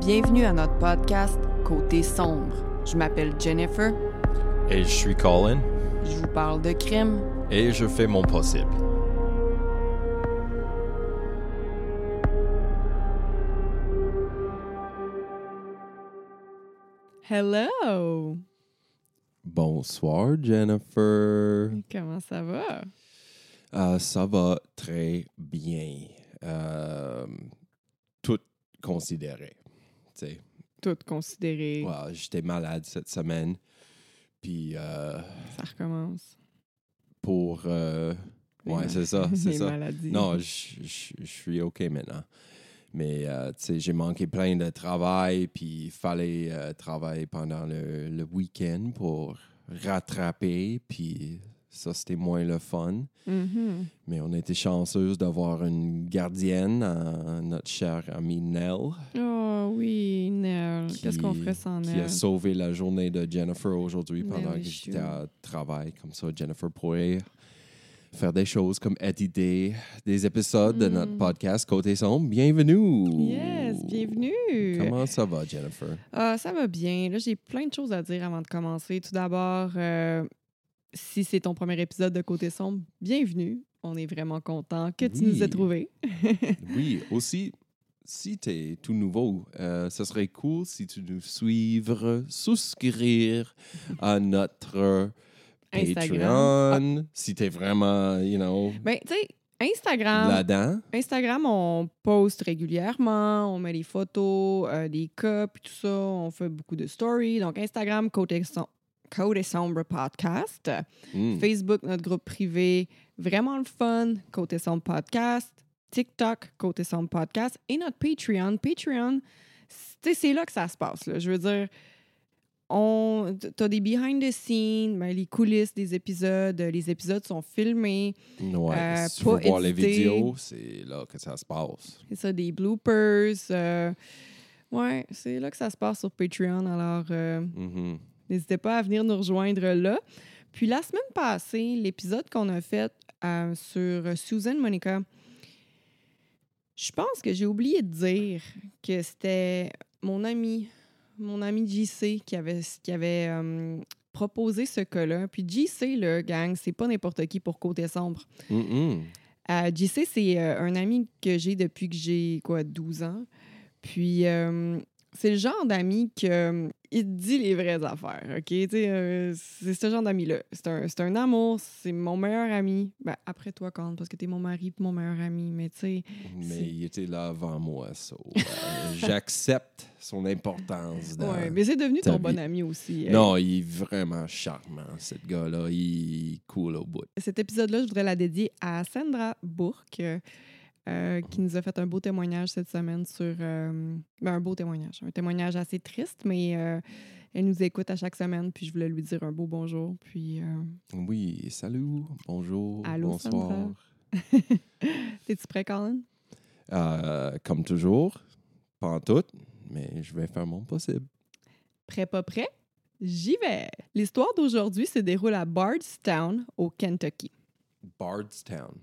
Bienvenue à notre podcast Côté sombre. Je m'appelle Jennifer. Et je suis Colin. Je vous parle de crime. Et je fais mon possible. Hello! Bonsoir, Jennifer. Comment ça va? Euh, ça va très bien. Euh, tout considéré. Sais. Tout considéré. Ouais, J'étais malade cette semaine. Puis euh, Ça recommence. pour. euh, ouais, c'est ça. C'est ça. maladies. Non, je suis OK maintenant. Mais euh, tu sais, j'ai manqué plein de travail, puis il fallait euh, travailler pendant le, le week-end pour rattraper, puis ça, c'était moins le fun. Mhm. Mais on était chanceuse d'avoir une gardienne, euh, notre chère amie Nell, Oh oui, Nell. Qu'est-ce qu'on ferait sans qui a Nell? sauvé la journée de Jennifer aujourd'hui Nell pendant que j'étais à travail. Comme ça, Jennifer pourrait faire des choses comme éditer des épisodes de notre Mm. podcast Côté Sombre. Bienvenue! Yes, bienvenue! Comment ça va, Jennifer? Ah, ça va bien. Là, j'ai plein de choses à dire avant de commencer. Tout d'abord, euh, si c'est ton premier épisode de Côté Sombre, bienvenue. On est vraiment content que tu Oui. nous aies trouvés. Oui, aussi, si tu es tout nouveau, euh, ce serait cool si tu nous suivres, souscrire à notre Instagram. Patreon. Si tu es vraiment, you know, Ben, tu sais, Instagram, là-dedans. Instagram, on poste régulièrement, on met des photos, euh, des cas, puis tout ça. On fait beaucoup de stories. Donc, Instagram, Côté, Som- Côté Sombre Podcast. Mm. Facebook, notre groupe privé, vraiment le fun, Côté Sombre Podcast. TikTok, Côté Sombre Podcast. Et notre Patreon. Patreon, c'est là que ça se passe. là. Je veux dire, on, t'as des behind the scenes, ben, les coulisses des épisodes. Les épisodes sont filmés. Ouais, Euh, si tu veux pas voir les vidéos, c'est là que ça se passe. C'est ça, des bloopers. euh, ouais, c'est là que ça se passe sur Patreon. Alors, euh, Mhm. N'hésitez pas à venir nous rejoindre là. Puis la semaine passée, l'épisode qu'on a fait euh, sur Susan Monica, je pense que j'ai oublié de dire que c'était mon ami, mon ami JC qui avait, qui avait euh, proposé ce cas-là. Puis JC, le gang, c'est pas n'importe qui pour Côté Sombre. Euh, JC, c'est un ami que j'ai depuis que j'ai, quoi, 12 ans. Puis, c'est le genre d'ami que il te dit les vraies affaires, OK? Euh, c'est ce genre d'ami-là. C'est un, un amour, c'est mon meilleur ami. Ben, après toi, quand parce que t'es mon mari puis mon meilleur ami, mais tu sais... Mais il était là avant moi, so, euh, j'accepte son importance. Dans... Ouais, mais c'est devenu ton vie. bon ami aussi. euh. Non, il est vraiment charmant, ce gars-là. Il est cool au bout. Cet épisode-là, je voudrais la dédier à Sandra Bourque, euh, qui nous a fait un beau témoignage cette semaine sur. euh, ben, un beau témoignage. Un témoignage assez triste, mais euh, elle nous écoute à chaque semaine, puis je voulais lui dire un beau bonjour. Puis. Oui, salut, bonjour, Allô, bonsoir. T'es-tu prêt, Colin? Comme toujours, pas en tout, mais je vais faire mon possible. Prêt, pas prêt? J'y vais! L'histoire d'aujourd'hui se déroule à Bardstown, au Kentucky. Bardstown.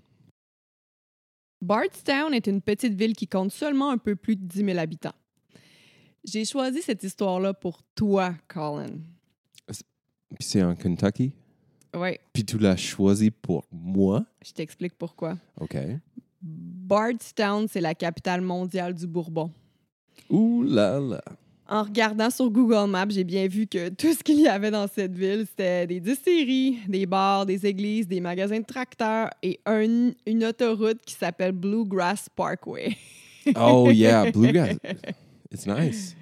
Bardstown est une petite ville qui compte seulement un peu plus de 10 000 habitants. J'ai choisi cette histoire-là pour toi, Colin. Puis c'est en Kentucky? Oui, Puis tu l'as choisi pour moi? je t'explique pourquoi. OK. Bardstown, c'est la capitale mondiale du Bourbon. Ouh là là. En regardant sur Google Maps, j'ai bien vu que tout ce qu'il y avait dans cette ville, c'était des distilleries, des bars, des églises, des magasins de tracteurs et un- une autoroute qui s'appelle Bluegrass Parkway. Oh yeah, Bluegrass. It's nice.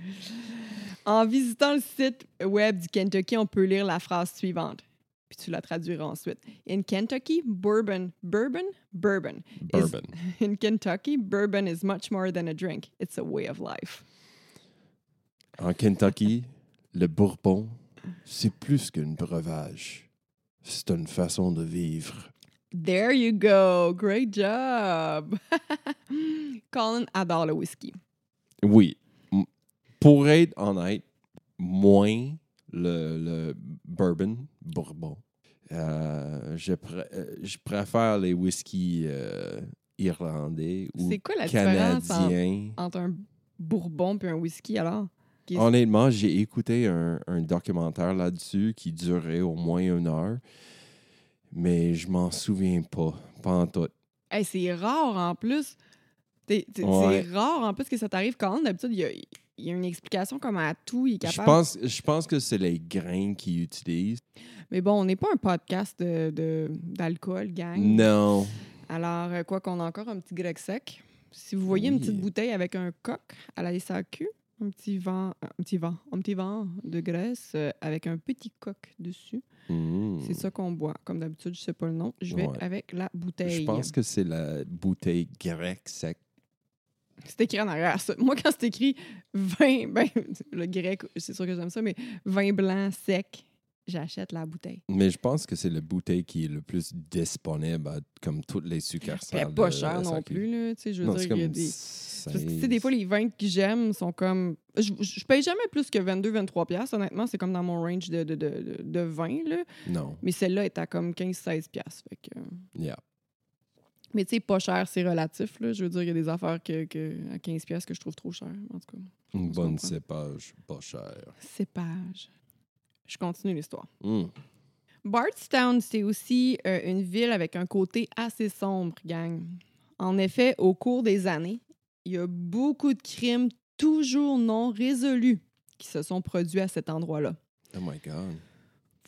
En visitant le site web du Kentucky, on peut lire la phrase suivante. Puis tu la traduiras ensuite. In Kentucky, bourbon, bourbon, bourbon. is- Bourbon. in Kentucky, bourbon is much more than a drink. It's a way of life. En Kentucky, le bourbon, c'est plus qu'un breuvage. C'est une façon de vivre. There you go. Great job. Colin adore le whisky. Oui. Pour être honnête, moins le, le bourbon, bourbon. Euh, je, pr- euh, je préfère les whiskies euh, irlandais ou C'est quoi la différence en- canadiens. entre un bourbon puis un whisky alors? Qui- Honnêtement, j'ai écouté un, un documentaire là-dessus qui durait au moins une heure, mais je m'en souviens pas, pas en tout. Hey, c'est rare en plus. Ouais. C'est rare en plus que ça t'arrive quand d'habitude il y a, il y a une explication comme à tout, il est Je capable. pense, je pense que c'est les grains qu'ils utilisent. Mais bon, on n'est pas un podcast de- de- d'alcool, gang. Non. Alors, euh, quoi qu'on a encore un petit grec sec. Si vous voyez une petite bouteille avec un coq à la SAQ, un petit vent, un petit vent, un petit vent de graisse euh, avec un petit coq dessus, Mm. c'est ça qu'on boit. Comme d'habitude, je sais pas le nom. Je vais Ouais. avec la bouteille. Je pense que c'est la bouteille grecque sec. C'est écrit en arrière. ça. Moi, quand c'est écrit vin, ben, le grec, c'est sûr que j'aime ça, mais vin blanc sec, j'achète la bouteille. Mais je pense que c'est la bouteille qui est le plus disponible, à- comme toutes les succursales. C'est pas de cher non plus, là. Tu sais, je veux Non, dire, c'est il y a comme des. 16. Parce que, tu sais, des fois, les vins que j'aime sont comme. Je, je paye jamais plus que 22-23$, piastres, honnêtement. C'est comme dans mon range de, de, de, de, de vin, là. Non. Mais celle-là est à comme 15-16$. piastres, Fait que... Yeah. Mais tu sais, pas cher, c'est relatif, là. Je veux dire, il y a des affaires que, que, à 15$ piastres que je trouve trop cher, en tout cas. Une bonne cépage, pas cher. Cépage. Je continue l'histoire. Mm. Bardstown, c'est aussi euh, une ville avec un côté assez sombre, gang. En effet, au cours des années, il y a beaucoup de crimes toujours non résolus qui se sont produits à cet endroit-là. Oh my God.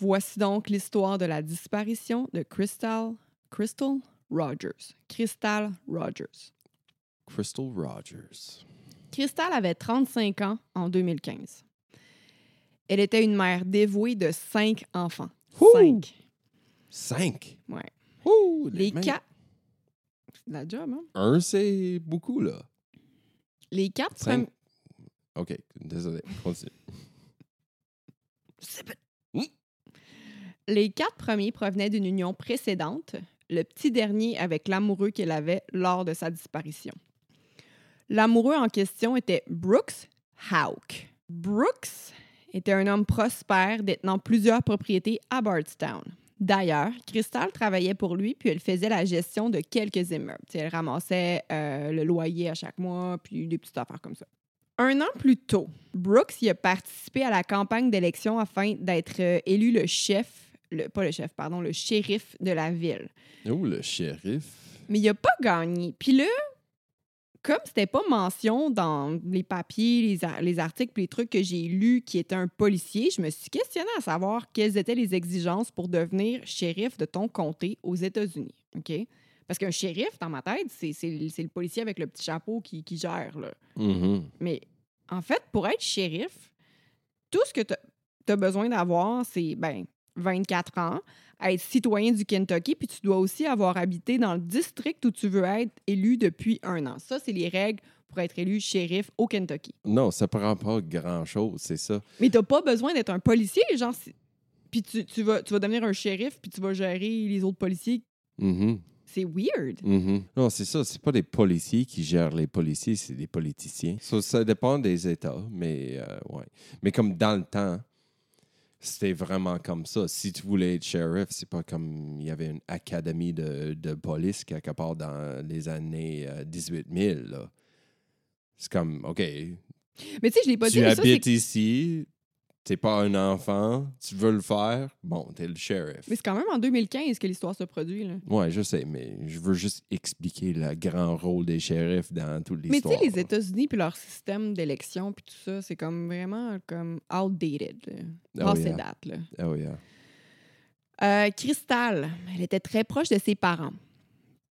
Voici donc l'histoire de la disparition de Crystal, Crystal Rogers. Crystal Rogers. Crystal Rogers. Crystal avait 35 ans en 2015. Elle était une mère dévouée de cinq enfants. Ouh! Cinq. Cinq? Ouais. Ouh, Les quatre. C'est de la job, hein? Un, c'est beaucoup, là. Les quatre Cinq. premi- OK, désolé. Continue. C'est pas- Hmm? Les quatre premiers provenaient d'une union précédente, le petit dernier avec l'amoureux qu'elle avait lors de sa disparition. L'amoureux en question était Brooks Houck. Brooks était un homme prospère détenant plusieurs propriétés à Bardstown. D'ailleurs, Crystal travaillait pour lui, puis elle faisait la gestion de quelques immeubles. Tu sais, elle ramassait euh, le loyer à chaque mois, puis des petites affaires comme ça. Un an plus tôt, Brooks y a participé à la campagne d'élection afin d'être euh, élu le chef, le, pas le chef, pardon, le shérif de la ville. Oh, le shérif. Mais il n'a pas gagné. Puis là, comme c'était pas mention dans les papiers, les, ar- les articles, les trucs que j'ai lus qui était un policier, je me suis questionnée à savoir quelles étaient les exigences pour devenir shérif de ton comté aux États-Unis. OK? Parce qu'un shérif, dans ma tête, c'est le policier avec le petit chapeau qui, qui gère. Là. Mhm. Mais en fait, pour être shérif, tout ce que tu as besoin d'avoir, c'est ben, 24 ans, être citoyen du Kentucky, puis tu dois aussi avoir habité dans le district où tu veux être élu depuis un an. Ça, c'est les règles pour être élu shérif au Kentucky. Non, ça prend pas grand-chose, c'est ça. Mais tu pas besoin d'être un policier, genre. Puis tu, tu vas, tu vas devenir un shérif, puis tu vas gérer les autres policiers. Mhm. C'est weird. Mhm. Non, c'est ça. C'est pas des policiers qui gèrent les policiers, c'est des politiciens. So, ça dépend des États, mais euh, ouais. Mais comme dans le temps, c'était vraiment comme ça. Si tu voulais être shérif, c'est pas comme il y avait une académie de, de police quelque part dans les années euh, 18 000. là. C'est comme, OK, Mais tu sais, je l'ai pas dit, tu ça, c'est habites ici, t'es pas un enfant, tu veux le faire, bon, t'es le shérif. mais c'est quand même en 2015 que l'histoire se produit. Là. Ouais, je sais, mais je veux juste expliquer le grand rôle des shérifs dans toute Mais tu l'histoire. sais, les États-Unis puis leur système d'élection puis tout ça, c'est comme vraiment comme outdated. là. Oh, yeah. date. Là. Oh, yeah. Euh, Crystal, elle était très proche de ses parents.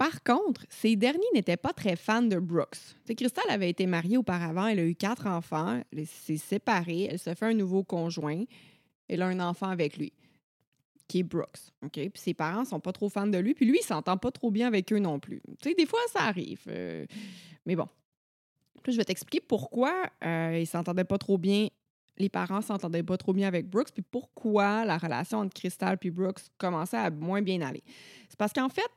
Par contre, ces derniers n'étaient pas très fans de Brooks. Tu sais, Crystal avait été mariée auparavant, elle a eu quatre enfants, elle s'est séparée, elle se fait un nouveau conjoint, elle a un enfant avec lui, qui est Brooks. OK? Puis ses parents sont pas trop fans de lui, puis lui, il s'entend pas trop bien avec eux non plus. Tu sais, des fois, ça arrive. euh, mais bon. Puis je vais t'expliquer pourquoi euh, ils s'entendaient pas trop bien les parents s'entendaient pas trop bien avec Brooks, puis pourquoi la relation entre Crystal et Brooks commençait à moins bien aller. C'est parce qu'en fait,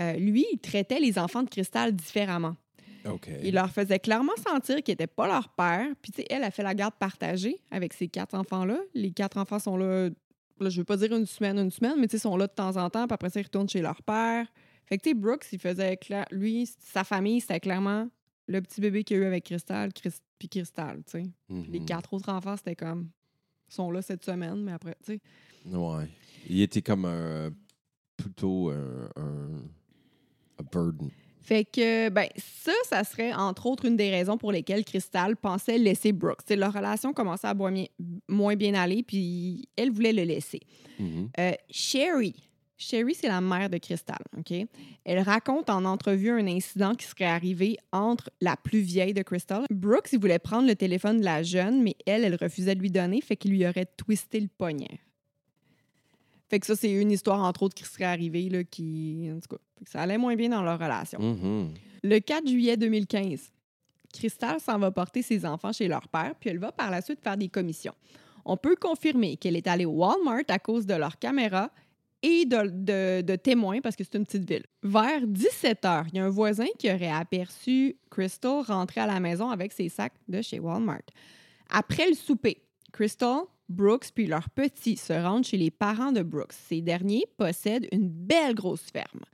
euh, lui, il traitait les enfants de Crystal différemment. Il leur faisait clairement sentir qu'il n'était pas leur père. Puis, tu sais, elle a fait la garde partagée avec ces quatre enfants-là. Les quatre enfants sont là, là je veux pas dire une semaine, une semaine, mais tu sais, sont là de temps en temps, puis après ça, ils retournent chez leur père. Fait que, tu sais, Brooks, il faisait clair, lui, sa famille, c'était clairement le petit bébé qu'il y a eu avec Crystal, puis Crystal, tu sais. Les Mhm. quatre autres enfants, c'était comme. sont là cette semaine, mais après, tu sais. Ouais. Il était comme un. Plutôt un. un a burden. Fait que, ben, ça, ça serait entre autres une des raisons pour lesquelles Crystal pensait laisser Brooks. Tu sais, leur relation commençait à moins bien, aller, puis elle voulait le laisser. Mhm. Euh, Sherry. Sherry, c'est la mère de Crystal, OK? Elle raconte en entrevue un incident qui serait arrivé entre la plus vieille de Crystal. Brooks, il voulait prendre le téléphone de la jeune, mais elle, elle refusait de lui donner, fait qu'il lui aurait twisté le poignet. Fait que ça, c'est une histoire, entre autres, qui serait arrivée, là, qui... En tout cas, fait que ça allait moins bien dans leur relation. Mhm. Le 4 juillet 2015, Crystal s'en va porter ses enfants chez leur père, puis elle va par la suite faire des commissions. On peut confirmer qu'elle est allée au Walmart à cause de leur caméra et de, de- de témoins parce que c'est une petite ville. Vers 17 heures, il y a un voisin qui aurait aperçu Crystal rentrer à la maison avec ses sacs de chez Walmart. Après le souper, Crystal, Brooks puis leurs petits se rendent chez les parents de Brooks. Ces derniers possèdent une belle grosse ferme.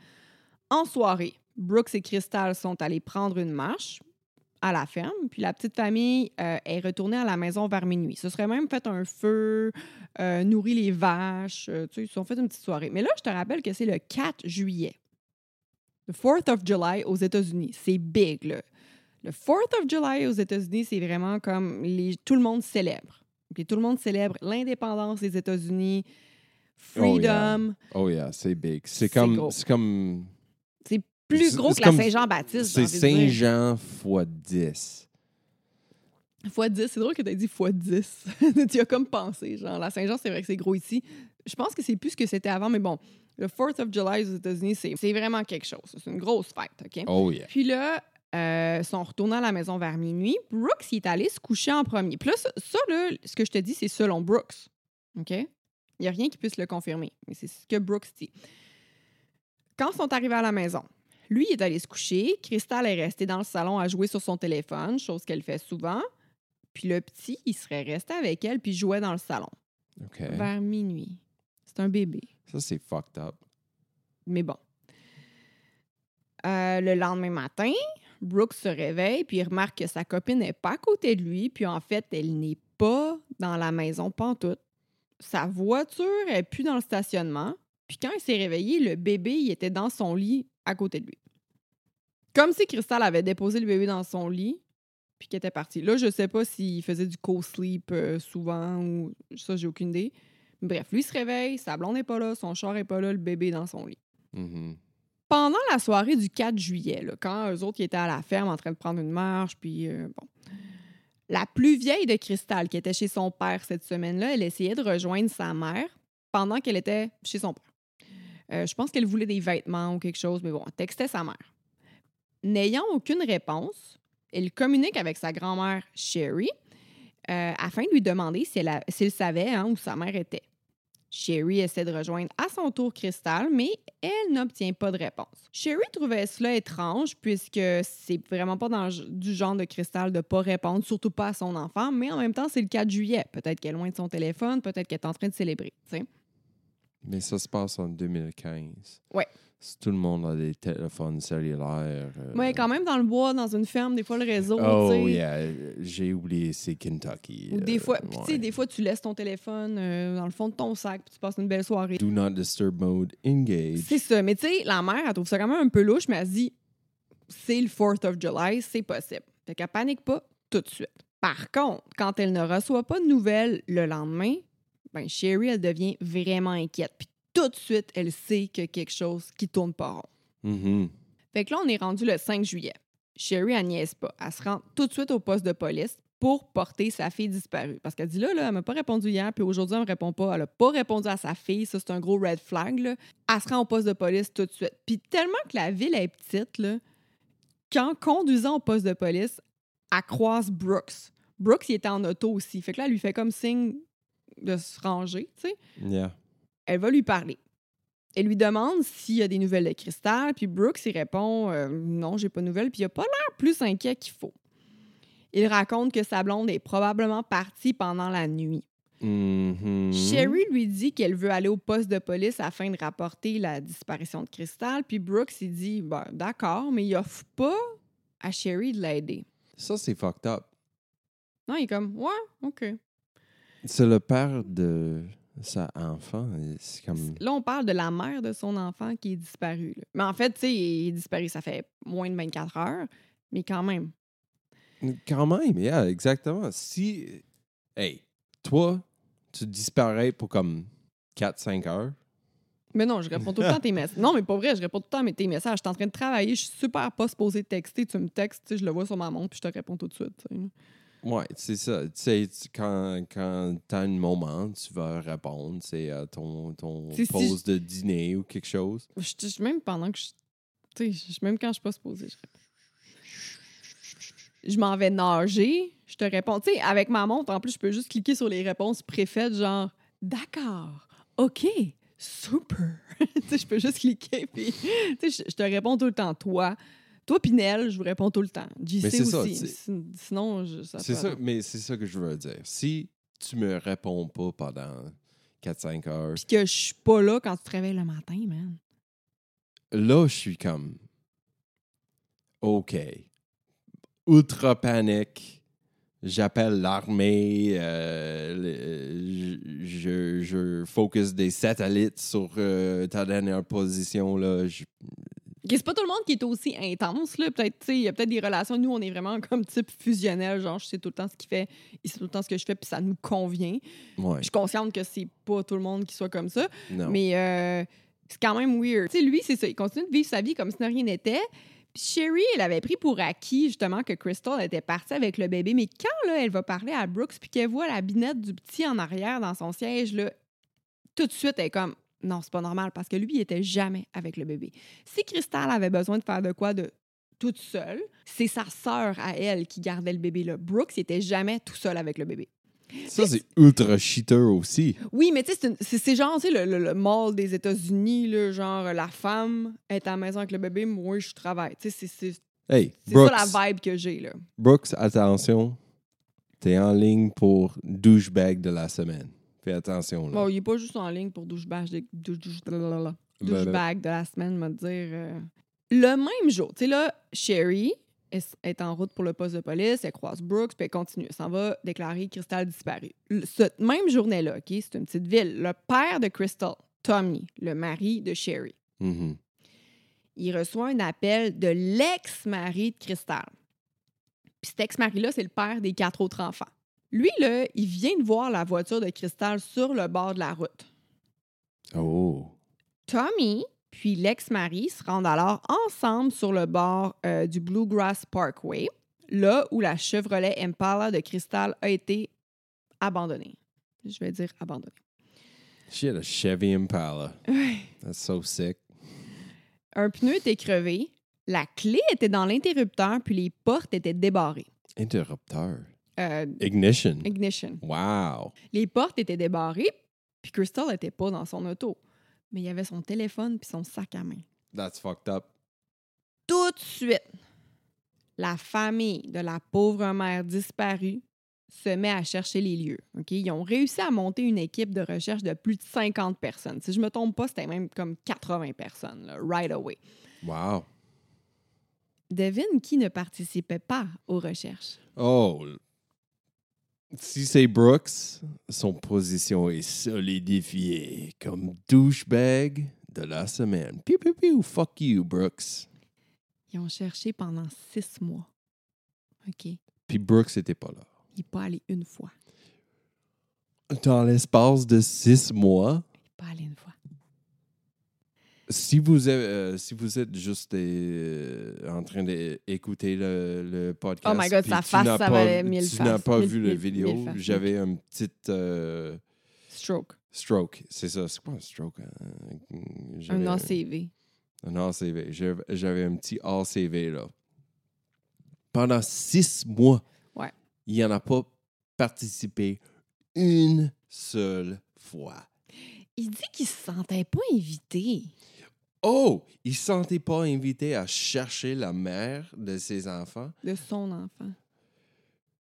En soirée, Brooks et Crystal sont allés prendre une marche à la ferme, puis la petite famille euh, est retournée à la maison vers minuit. Ce serait même fait un feu, euh, nourri les vaches, euh, tu sais, ils se sont fait une petite soirée. Mais là, je te rappelle que c'est le 4 juillet. Le 4th of July aux États-Unis. C'est big, là. Le 4th of July aux États-Unis, c'est vraiment comme tout le monde célèbre. Ok, Tout le monde célèbre l'indépendance des États-Unis, Oh, yeah. freedom. Oh, yeah, c'est big. C'est comme. C'est comme. C'est plus gros que la Saint-Jean-Baptiste. C'est Saint-Jean fois 10. Fois 10, c'est drôle que tu aies dit fois 10. tu as comme pensé. Genre, la Saint-Jean, c'est vrai que c'est gros ici. Je pense que c'est plus ce que c'était avant, mais bon, le 4th of July aux États-Unis, c'est c'est vraiment quelque chose. C'est une grosse fête, OK? Oh, yeah. Puis là, euh, sont retournés à la maison vers minuit. Brooks, il est allé se coucher en premier. Puis là, ça, ça, là, ce que je te dis, c'est selon Brooks. OK? Il n'y a rien qui puisse le confirmer. Mais c'est ce que Brooks dit. Quand ils sont arrivés à la maison, lui, il est allé se coucher. Crystal est restée dans le salon à jouer sur son téléphone, chose qu'elle fait souvent. Puis le petit, il serait resté avec elle puis jouait dans le salon OK. vers minuit. C'est un bébé. Ça, c'est fucked up. Mais bon. Euh, le lendemain matin, Brooks se réveille puis il remarque que sa copine n'est pas à côté de lui. Puis en fait, elle n'est pas dans la maison pantoute. Sa voiture est plus dans le stationnement. Puis quand il s'est réveillé, le bébé il était dans son lit à côté de lui. Comme si Crystal avait déposé le bébé dans son lit puis qu'elle était partie. Là, je sais pas s'il faisait du co-sleep euh, souvent ou ça, j'ai aucune idée. Bref, lui se réveille, sa blonde n'est pas là, son char n'est pas là, le bébé est dans son lit. Mhm. Pendant la soirée du 4 juillet, quand eux autres étaient à la ferme en train de prendre une marche, puis euh, bon. La plus vieille de Cristal, qui était chez son père cette semaine-là, elle essayait de rejoindre sa mère pendant qu'elle était chez son père. Euh, je pense qu'elle voulait des vêtements ou quelque chose, mais bon, elle textait sa mère. N'ayant aucune réponse, elle communique avec sa grand-mère Sherry euh, afin de lui demander si s'il savait hein, où sa mère était. Sherry essaie de rejoindre à son tour Crystal, mais elle n'obtient pas de réponse. Sherry trouvait cela étrange puisque c'est vraiment pas dans du genre de Crystal de pas répondre, surtout pas à son enfant, mais en même temps, c'est le 4 juillet. Peut-être qu'elle est loin de son téléphone, peut-être qu'elle est en train de célébrer. tu sais. Mais ça se passe en 2015. Ouais. Si tout le monde a des téléphones cellulaires. euh, Ouais, quand même dans le bois, dans une ferme, des fois le réseau, Oh, yeah. J'ai oublié, c'est Kentucky. Ou des euh, fois, puis tu sais, des fois, tu laisses ton téléphone euh, dans le fond de ton sac, puis tu passes une belle soirée. Do not disturb mode engage. C'est ça. Mais tu sais, la mère, elle trouve ça quand même un peu louche, mais elle dit, c'est le 4th of July, c'est possible. Fait qu'elle panique pas tout de suite. Par contre, quand elle ne reçoit pas de nouvelles le lendemain, ben Sherry, elle devient vraiment inquiète. Puis tout de suite, elle sait qu'il y a quelque chose qui tourne pas rond. Mhm. Fait que là, on est rendu le 5 juillet. Sherry, elle niaise pas. Elle se rend tout de suite au poste de police pour porter sa fille disparue. Parce qu'elle dit là, là elle m'a pas répondu hier, puis aujourd'hui, elle me répond pas. Elle a pas répondu à sa fille. Ça, c'est un gros red flag. Là. Elle se rend au poste de police tout de suite. Puis tellement que la ville est petite, là, qu'en conduisant au poste de police, elle croise Brooks. Brooks, il était en auto aussi. Fait que là, elle lui fait comme signe de se ranger, tu sais Yeah. Elle va lui parler. Elle lui demande s'il y a des nouvelles de Cristal, puis Brooks, il répond euh, Non, j'ai pas de nouvelles, puis il a pas l'air plus inquiet qu'il faut. Il raconte que sa blonde est probablement partie pendant la nuit. Mhm. Sherry lui dit qu'elle veut aller au poste de police afin de rapporter la disparition de Cristal, puis Brooks, il dit Ben, D'accord, mais il offre pas à Sherry de l'aider. Ça, c'est fucked up. Non, il est comme, ouais, OK. C'est le père de sa enfant. C'est comme. Là, on parle de la mère de son enfant qui est disparue. là. Mais en fait, tu sais, il est disparu, ça fait moins de 24 heures, mais quand même. Quand même, yeah, exactement. Si. Hey, toi, tu disparais pour comme 4-5 heures. Mais non, je réponds tout le temps à tes messages. Non, mais pas vrai, je réponds tout le temps à tes messages. Je suis en train de travailler, je suis super pas supposée texter. Tu me textes, je le vois sur ma montre, puis je te réponds tout de suite. tu sais. Ouais, c'est ça. Tu sais, quand, quand tu as un moment, tu vas répondre. C'est à ton, ton si pause de dîner ou quelque chose. Je, je- même pendant que je. Tu sais, même quand je suis pas supposée, je réponds. Je m'en vais nager, je te réponds. Tu sais, avec ma montre, en plus, je peux juste cliquer sur les réponses préfaites, genre D'accord, OK, super. tu sais, je peux juste cliquer, puis tu sais, je, je te réponds tout le temps. Toi, toi, Pinel, je vous réponds tout le temps. JC ça, aussi. Sin- Sinon, je, ça C'est ça, mais c'est ça que je veux dire. Si tu me réponds pas pendant 4-5 heures, Puis que je suis pas là quand tu te réveilles le matin, man. là, je suis comme. OK. Ultra panique. J'appelle l'armée. euh, je, je focus des satellites sur euh, ta dernière position. Là. Je- C'est pas tout le monde qui est aussi intense, là. Peut-être, il y a peut-être des relations. Nous, on est vraiment comme type fusionnel. Genre, je sais tout le temps ce qu'il fait, il sait tout le temps ce que je fais, puis ça nous convient. ouais, Je suis consciente que c'est pas tout le monde qui soit comme ça, non. mais euh, c'est quand même weird. Tu sais, lui, c'est ça. Il continue de vivre sa vie comme si rien n'était. Puis Sherry, elle avait pris pour acquis, justement, que Crystal était partie avec le bébé. Mais quand, là, elle va parler à Brooks, puis qu'elle voit la binette du petit en arrière dans son siège, là, tout de suite, elle est comme non, c'est pas normal parce que lui, il était jamais avec le bébé. Si Crystal avait besoin de faire de quoi de toute seule, c'est sa sœur à elle qui gardait le bébé là. Brooks, il était jamais tout seul avec le bébé. Ça, c'est ultra cheater aussi. Oui, mais tu sais, c'est genre, tu sais, le, le, le mall des États-Unis, genre, la femme est à la maison avec le bébé, moi, je travaille. Tu sais, c'est- Hey, ça la vibe que j'ai, là. Brooks, attention. T'es en ligne pour douchebag de la semaine. Fais attention. Là. Bon, il est pas juste en ligne pour douchebag de, douche- douche- blablabla. douchebag de la semaine, me dire. euh. Le même jour, tu sais, là, Sherry est, en route pour le poste de police, elle croise Brooks, puis elle continue. Elle s'en va déclarer Crystal disparue. Cette même journée-là, OK, c'est une petite ville, le père de Crystal, Tommy, le mari de Sherry, Mhm. il reçoit un appel de l'ex-mari de Crystal. Puis cet ex-mari-là, c'est le père des quatre autres enfants. Lui, là, il vient de voir la voiture de Crystal sur le bord de la route. Oh. Tommy puis l'ex-mari se rendent alors ensemble sur le bord euh, du Bluegrass Parkway, là où la Chevrolet Impala de Crystal a été abandonnée. Je vais dire abandonnée. Shit, a Chevy Impala. That's so sick. Un pneu était crevé, la clé était dans l'interrupteur, puis les portes étaient débarrées. Interrupteur. Euh, Ignition. ignition. Wow. Les portes étaient débarrées, puis Crystal n'était pas dans son auto. Mais il y avait son téléphone puis son sac à main. That's fucked up. Tout de suite, la famille de la pauvre mère disparue se met à chercher les lieux. OK? Ils ont réussi à monter une équipe de recherche de plus de 50 personnes. Si je me trompe pas, c'était même comme 80 personnes, là, right away. Wow. Devine qui ne participait pas aux recherches? Oh. Si c'est Brooks, son position est solidifiée comme douchebag de la semaine. Piu, piu, piu. Fuck you, Brooks. Ils ont cherché pendant six mois. OK? Il Puis Brooks était pas là. n'est pas allé une fois. Dans l'espace de six mois, Il n'est pas allé une fois. Si vous, êtes, euh, si vous êtes juste euh, en train d'écouter le, le podcast, Oh my God, sa face, ça pas- valait mille Tu n'as pas Mille- vu la vidéo. J'avais un petit euh, Stroke. stroke. C'est ça. C'est quoi un stroke? J'avais Un ACV. Un ACV. J'avais- J'avais un petit ACV là. Pendant six mois, Ouais. il n'y en a pas participé une seule fois. Il dit qu'il se sentait pas invité. Oh, il ne se sentait pas invité à chercher la mère de ses enfants. de son enfant.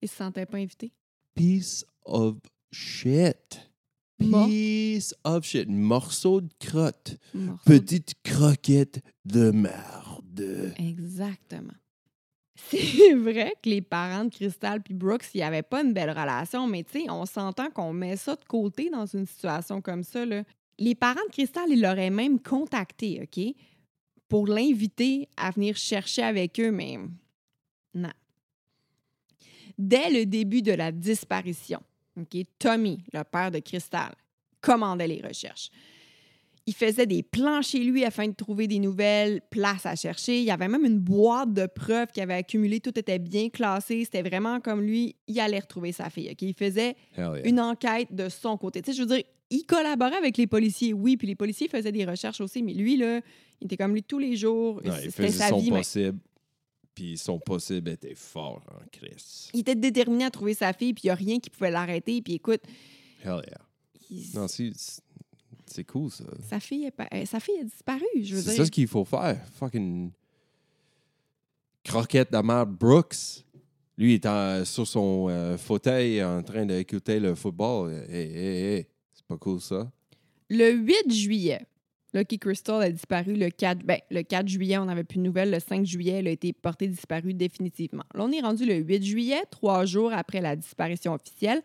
Il se sentait pas invité. Piece of shit. Piece of shit. Morceau de crotte. Morceau. Petite croquette de merde. Exactement. c'est vrai que les parents de Crystal puis Brooks, ils n'avaient pas une belle relation, mais tu sais, on s'entend qu'on met ça de côté dans une situation comme ça. Là. Les parents de Crystal, ils l'auraient même contacté, OK? Pour l'inviter à venir chercher avec eux, mais non. Dès le début de la disparition, OK, Tommy, le père de Crystal, commandait les recherches. Il faisait des plans chez lui afin de trouver des nouvelles places à chercher. Il y avait même une boîte de preuves qu'il avait accumulées. Tout était bien classé. C'était vraiment comme lui, il allait retrouver sa fille. OK? Il faisait yeah. une enquête de son côté. Tu sais, je veux dire, il collaborait avec les policiers, oui, puis les policiers faisaient des recherches aussi, mais lui, là, il était comme lui tous les jours. Ouais, il C'était faisait sa son vie. mais possible. Puis son possible était fort en Chris. Il était déterminé à trouver sa fille, puis il n'y a rien qui pouvait l'arrêter. Puis écoute, Hell yeah. il- Non, c'est, c'est cool, ça. sa, fille est pas- euh, sa fille a disparu, je veux C'est dire. ça ce qu'il faut faire. Fucking croquette d'Amar Brooks. Lui, il est en- sur son euh, fauteuil en train d'écouter le football. Hey, hey, hey. Pas cool, ça? Le 8 juillet, Lucky Crystal a disparu le 4, ben, le 4 juillet, on n'avait plus de nouvelles. Le 5 juillet, elle a été portée disparue définitivement. Là, on est rendu le 8 juillet, trois jours après la disparition officielle.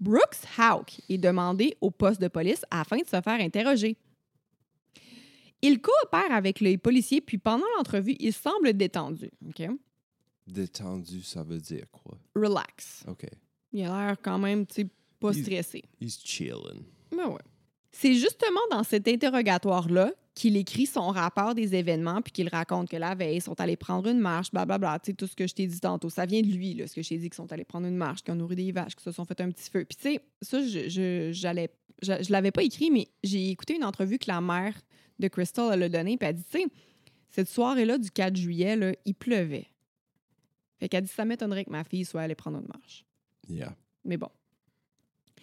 Brooks Houck est demandé au poste de police afin de se faire interroger. Il coopère avec les policiers, puis pendant l'entrevue, il semble détendu. Détendu, ça veut dire quoi? Relax. OK. Il a l'air quand même, tu sais, pas Il- stressé. He's chilling. Ben ouais. C'est justement dans cet interrogatoire-là qu'il écrit son rapport des événements puis qu'il raconte que la veille, ils sont allés prendre une marche, blablabla. Tu sais, tout ce que je t'ai dit tantôt. Ça vient de lui, là, ce que je t'ai dit, qu'ils sont allés prendre une marche, qu'ils ont nourri des vaches, qu'ils se sont fait un petit feu. Puis, tu sais, ça, je, je, j'allais, je, je l'avais pas écrit, mais j'ai écouté une entrevue que la mère de Crystal elle a donnée, puis elle dit, tu sais, cette soirée-là du 4 juillet, là, il pleuvait. Fait qu'elle dit, ça m'étonnerait que ma fille soit allée prendre une marche. Yeah. Mais bon.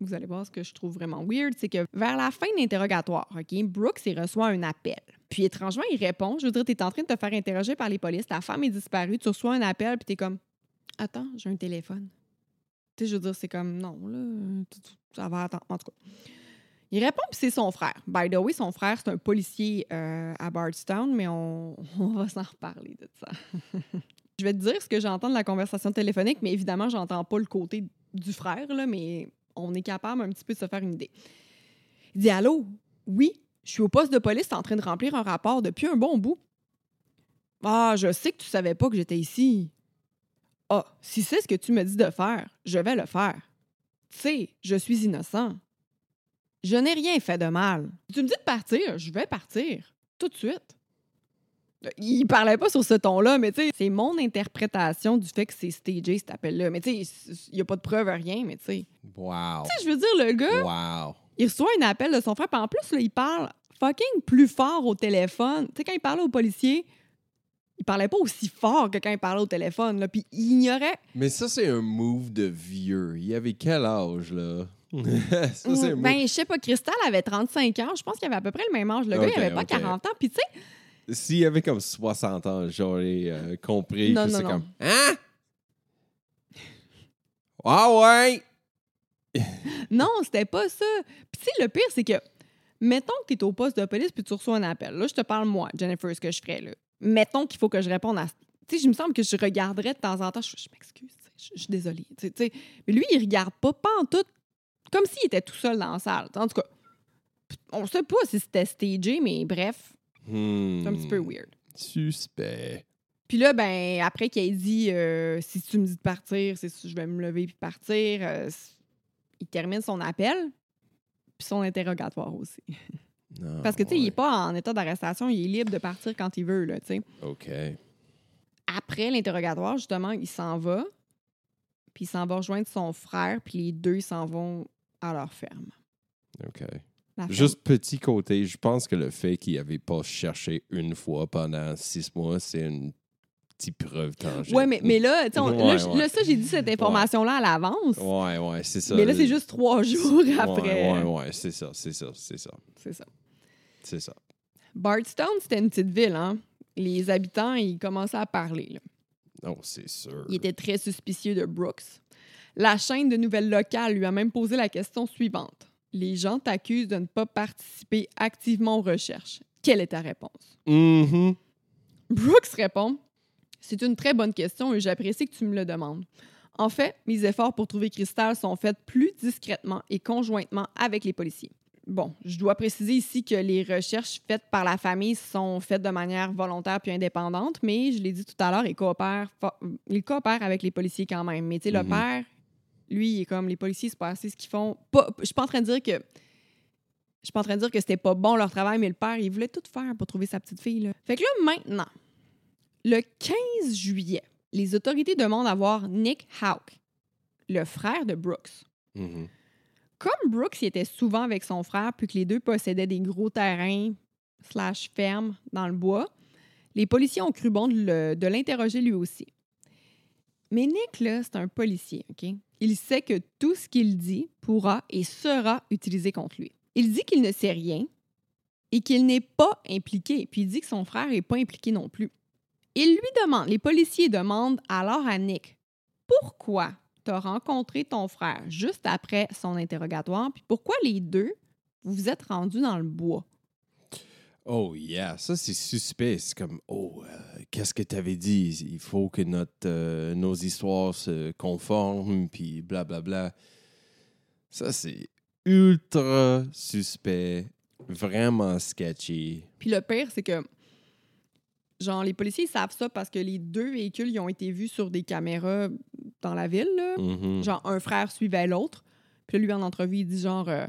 Vous allez voir ce que je trouve vraiment weird, c'est que vers la fin de l'interrogatoire, OK, Brooks reçoit un appel. Puis étrangement, il répond. Je veux dire, tu es en train de te faire interroger par les polices, ta femme est disparue, tu reçois un appel, puis tu es comme Attends, j'ai un téléphone. Tu sais, je veux dire, c'est comme non, là, ça va attendre. En tout cas. Il répond, puis c'est son frère. By the way, son frère, c'est un policier euh, à Bardstown, mais on, on va s'en reparler de ça. Je vais te dire ce que j'entends de la conversation téléphonique, mais évidemment, j'entends pas le côté du frère, là, mais on est capable un petit peu de se faire une idée. Il dit Allô, oui, je suis au poste de police en train de remplir un rapport depuis un bon bout. Ah, je sais que tu savais pas que j'étais ici. Ah, si c'est ce que tu me dis de faire, je vais le faire. Tu sais, je suis innocent. Je n'ai rien fait de mal. Tu me dis de partir, je vais partir. Tout de suite. Il parlait pas sur ce ton-là, mais tu sais, c'est mon interprétation du fait que c'est stagé cet appel-là. Mais tu sais, il n'y a pas de preuve, rien, mais tu sais. Wow. Tu sais, je veux dire, le gars, Wow. il reçoit un appel de son frère, puis en plus, là, il parle fucking plus fort au téléphone. Tu sais, quand il parlait au policier, il parlait pas aussi fort que quand il parlait au téléphone, là, puis il ignorait. Mais ça, c'est un move de vieux. Il avait quel âge, là? ça. Ben, je sais pas, Cristal avait 35 ans. Je pense qu'il avait à peu près le même âge. Le gars, il avait pas ok. 40 ans. Puis tu sais, S'il avait comme 60 ans, j'aurais euh, compris Non, que c'est comme Hein? Ah ouais! Non, c'était pas ça. Puis tu sais, le pire, c'est que, mettons que tu es au poste de police puis tu reçois un appel. Là, je te parle, moi, Jennifer, ce que je ferais. Là. Mettons qu'il faut que je réponde à... Tu sais, je me semble que je regarderais de temps en temps. Je, je m'excuse, je, je suis désolée. Mais lui, il regarde pas, pas en tout, comme s'il était tout seul dans la salle. En tout cas, on sait pas si c'était stagé, mais bref, Hmm. c'est un petit peu weird. Suspect. Puis là, ben, après qu'il ait dit euh, si tu me dis de partir, c'est je vais me lever puis partir, euh, il termine son appel puis son interrogatoire aussi. Non, Parce que, tu sais, il n'est pas en état d'arrestation, il est libre de partir quand il veut, là, tu sais. OK. Après l'interrogatoire, justement, il s'en va, puis il s'en va rejoindre son frère, puis les deux s'en vont à leur ferme. OK. La. Juste petit côté, je pense que le fait qu'il n'avait pas cherché une fois pendant six mois, c'est une petite preuve tangible. Ouais, mais, mais là, on- là, Ouais, je- ouais. là, ça, j'ai dit cette information-là à l'avance. Ouais, ouais, c'est ça. Mais là, c'est juste trois jours après. Ouais, ouais, ouais, c'est ça, c'est ça, c'est ça, C'est ça. c'est ça. Bardstown, c'était une petite ville, hein? Les habitants, ils commençaient à parler. là. Non, c'est sûr. Ils étaient très suspicieux de Brooks. La chaîne de nouvelles locales lui a même posé la question suivante. Les gens t'accusent de ne pas participer activement aux recherches. Quelle est ta réponse? Mhm. Brooks répond C'est une très bonne question et j'apprécie que tu me le demandes. En fait, mes efforts pour trouver Crystal sont faits plus discrètement et conjointement avec les policiers. Bon, je dois préciser ici que les recherches faites par la famille sont faites de manière volontaire puis indépendante, mais je l'ai dit tout à l'heure, ils coopèrent, ils coopèrent avec les policiers quand même. Mais tu sais, le Mhm. père, lui, il est comme les policiers, c'est pas assez ce qu'ils font. Pas, je suis pas en train de dire que je suis pas en train de dire que c'était pas bon leur travail, mais le père, il voulait tout faire pour trouver sa petite fille. Là. Fait que là, maintenant, le 15 juillet, les autorités demandent à voir Nick Houck, le frère de Brooks. Mhm. Comme Brooks il était souvent avec son frère, puis que les deux possédaient des gros terrains slash fermes dans le bois, les policiers ont cru bon de l'interroger lui aussi. Mais Nick, là, c'est un policier, OK? Il sait que tout ce qu'il dit pourra et sera utilisé contre lui. Il dit qu'il ne sait rien et qu'il n'est pas impliqué, puis il dit que son frère n'est pas impliqué non plus. Il lui demande, les policiers demandent alors à Nick, pourquoi tu as rencontré ton frère juste après son interrogatoire, puis pourquoi les deux, vous vous êtes rendus dans le bois? Oh, yeah, ça c'est suspect. C'est comme, oh, euh, qu'est-ce que tu avais dit? Il faut que notre, euh, nos histoires se conforment, puis blablabla. Ça c'est ultra suspect, vraiment sketchy. Puis le pire, c'est que, genre, les policiers ils savent ça parce que les deux véhicules, ils ont été vus sur des caméras dans la ville, là. Mhm. Genre, un frère suivait l'autre. Puis là, lui, en entrevue, il dit genre... euh,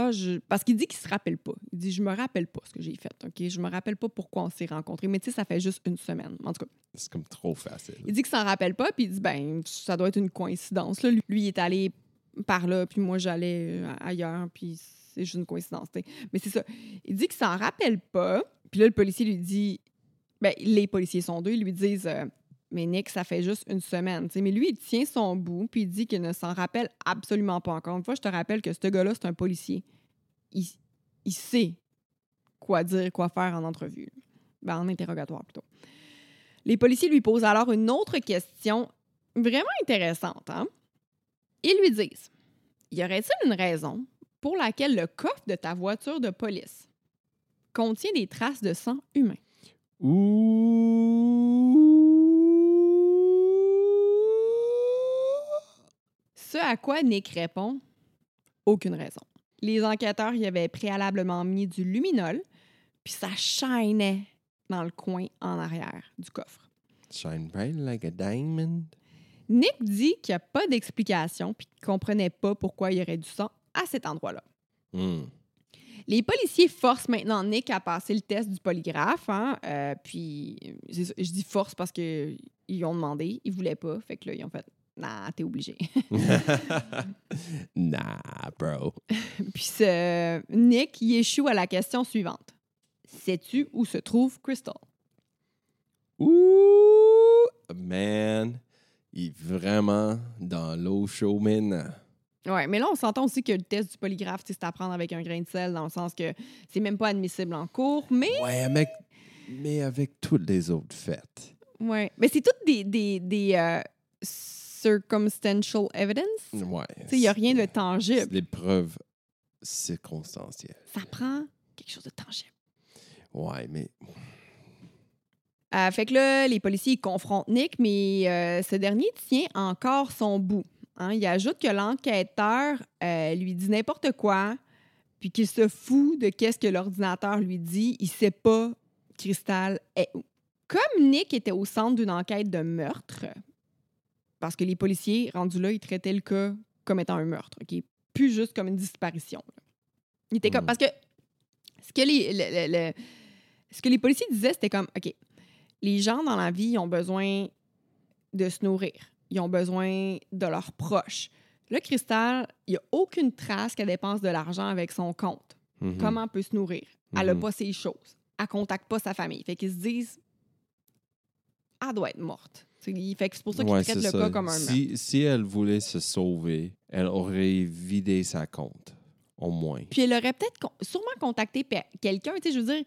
ah, je... Parce qu'il dit qu'il se rappelle pas. Il dit, je me rappelle pas ce que j'ai fait, OK? Je me rappelle pas pourquoi on s'est rencontrés. Mais tu sais, ça fait juste une semaine. En tout cas, C'est comme trop facile. il dit qu'il s'en rappelle pas, puis il dit, ben, ça doit être une coïncidence. Là. Lui, il est allé par là, puis moi, j'allais euh, ailleurs, puis c'est juste une coïncidence. Mais c'est ça. Il dit qu'il s'en rappelle pas. Puis là, le policier lui dit, ben, les policiers sont deux, ils lui disent, euh, mais Nick, ça fait juste une semaine. tu sais. Mais lui, il tient son bout, puis il dit qu'il ne s'en rappelle absolument pas. Encore une fois, je te rappelle que ce gars-là, c'est un policier. Il, il sait quoi dire, quoi faire en entrevue. Ben, en interrogatoire, plutôt. Les policiers lui posent alors une autre question vraiment intéressante. Hein? Ils lui disent Y aurait-il une raison pour laquelle le coffre de ta voiture de police contient des traces de sang humain Ouh. Ce à quoi Nick répond? Aucune raison. Les enquêteurs y avaient préalablement mis du luminol, puis ça chaînait dans le coin en arrière du coffre. Shine bright like a diamond. Nick dit qu'il n'y a pas d'explication puis qu'il ne comprenait pas pourquoi il y aurait du sang à cet endroit-là. Hmm. Les policiers forcent maintenant Nick à passer le test du polygraphe. hein, euh, puis, je dis force parce qu'ils ont demandé, ils voulaient pas. Fait que là, ils ont fait Nah, t'es obligé. nah, bro. puis ce- Nick, il échoue à la question suivante Sais-tu où se trouve Crystal? Ouh, man. Il est vraiment dans l'eau chaud maintenant. Ouais, mais là, on s'entend aussi que le test du polygraphe, c'est à prendre avec un grain de sel, dans le sens que c'est même pas admissible en cours, mais Ouais, mec, mais avec toutes les autres fêtes. Ouais. Mais c'est toutes des, des, des euh, circumstantial evidence? Ouais. Il n'y a rien de C'est tangible. des preuves circonstancielles. Ça prend quelque chose de tangible. Ouais, mais Euh, fait que là, les policiers confrontent Nick, mais euh, ce dernier tient encore son bout. hein. Il ajoute que l'enquêteur euh, lui dit n'importe quoi, puis qu'il se fout de qu'est-ce que l'ordinateur lui dit. Il sait pas Cristal est où. Comme Nick était au centre d'une enquête de meurtre, parce que les policiers, rendus là, ils traitaient le cas comme étant un meurtre, OK? Plus juste comme une disparition. là. Il était comme... Mm. Parce que ce que les, le- le- le- ce que les policiers disaient, c'était comme, OK, les gens dans la vie ils ont besoin de se nourrir. Ils ont besoin de leurs proches. Là, Cristal, il n'y a aucune trace qu'elle dépense de l'argent avec son compte. Mhm. Comment elle peut se nourrir? Elle n'a Mhm. pas ses choses. Elle ne contacte pas sa famille. Fait qu'ils se disent, elle doit être morte. C'est fait que c'est pour ça qu'ils Ouais, traitent c'est le ça. cas comme un meurtre. si, si elle voulait se sauver, elle aurait vidé sa compte, au moins. Puis elle aurait peut-être con- sûrement contacté quelqu'un, tu sais, je veux dire,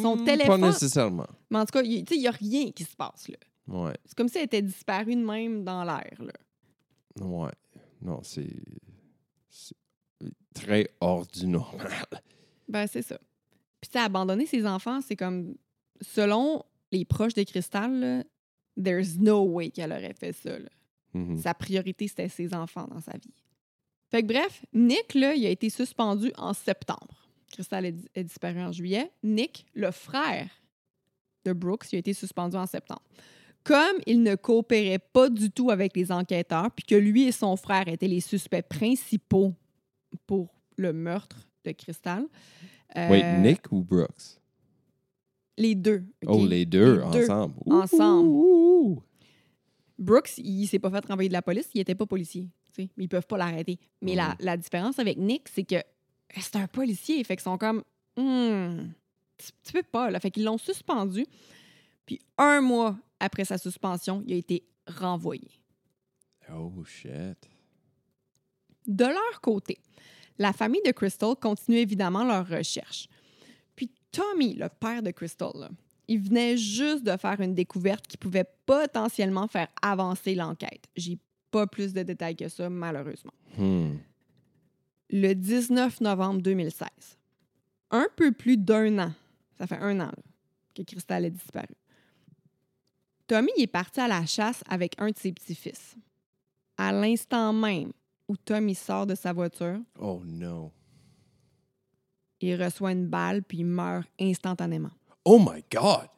son Hmm, téléphone- Pas nécessairement. mais en tout cas, il tu sais, il n'y a rien qui se passe là. Ouais, C'est comme si elle était disparue de même dans l'air. là. ouais. Non, c'est très hors du normal. Ben, c'est ça. Puis, tu abandonner ses enfants, c'est comme. Selon les proches de Cristal, là, there's no way qu'elle aurait fait ça. là. Mhm. Sa priorité, c'était ses enfants dans sa vie. Fait que bref, Nick, là, il a été suspendu en septembre. Cristal est, est disparu en juillet. Nick, le frère de Brooks, il a été suspendu en septembre. Comme il ne coopérait pas du tout avec les enquêteurs, puis que lui et son frère étaient les suspects principaux pour le meurtre de Cristal. euh, Wait, Nick ou Brooks? Les deux. Oh, les deux, Les deux ensemble. ensemble. Ouh. Brooks, il s'est pas fait renvoyer de la police, il était pas policier. tu sais, Mais ils peuvent pas l'arrêter. Mais la, Mhm. la différence avec Nick, c'est que c'est un policier. Fait qu'ils sont comme. Hmm, tu, tu peux pas, là. Fait qu'ils l'ont suspendu. Puis un mois après sa suspension, il a été renvoyé. Oh, shit. De leur côté, la famille de Crystal continue évidemment leur recherche. Tommy, le père de Crystal, là, il venait juste de faire une découverte qui pouvait potentiellement faire avancer l'enquête. J'ai pas plus de détails que ça, malheureusement. Hmm. Le 19 novembre 2016, un peu plus d'un an, ça fait un an là, que Crystal a disparu. Tommy est parti à la chasse avec un de ses petits-fils. À l'instant même où Tommy sort de sa voiture, Oh, no. Il reçoit une balle puis il meurt instantanément. Oh, my God.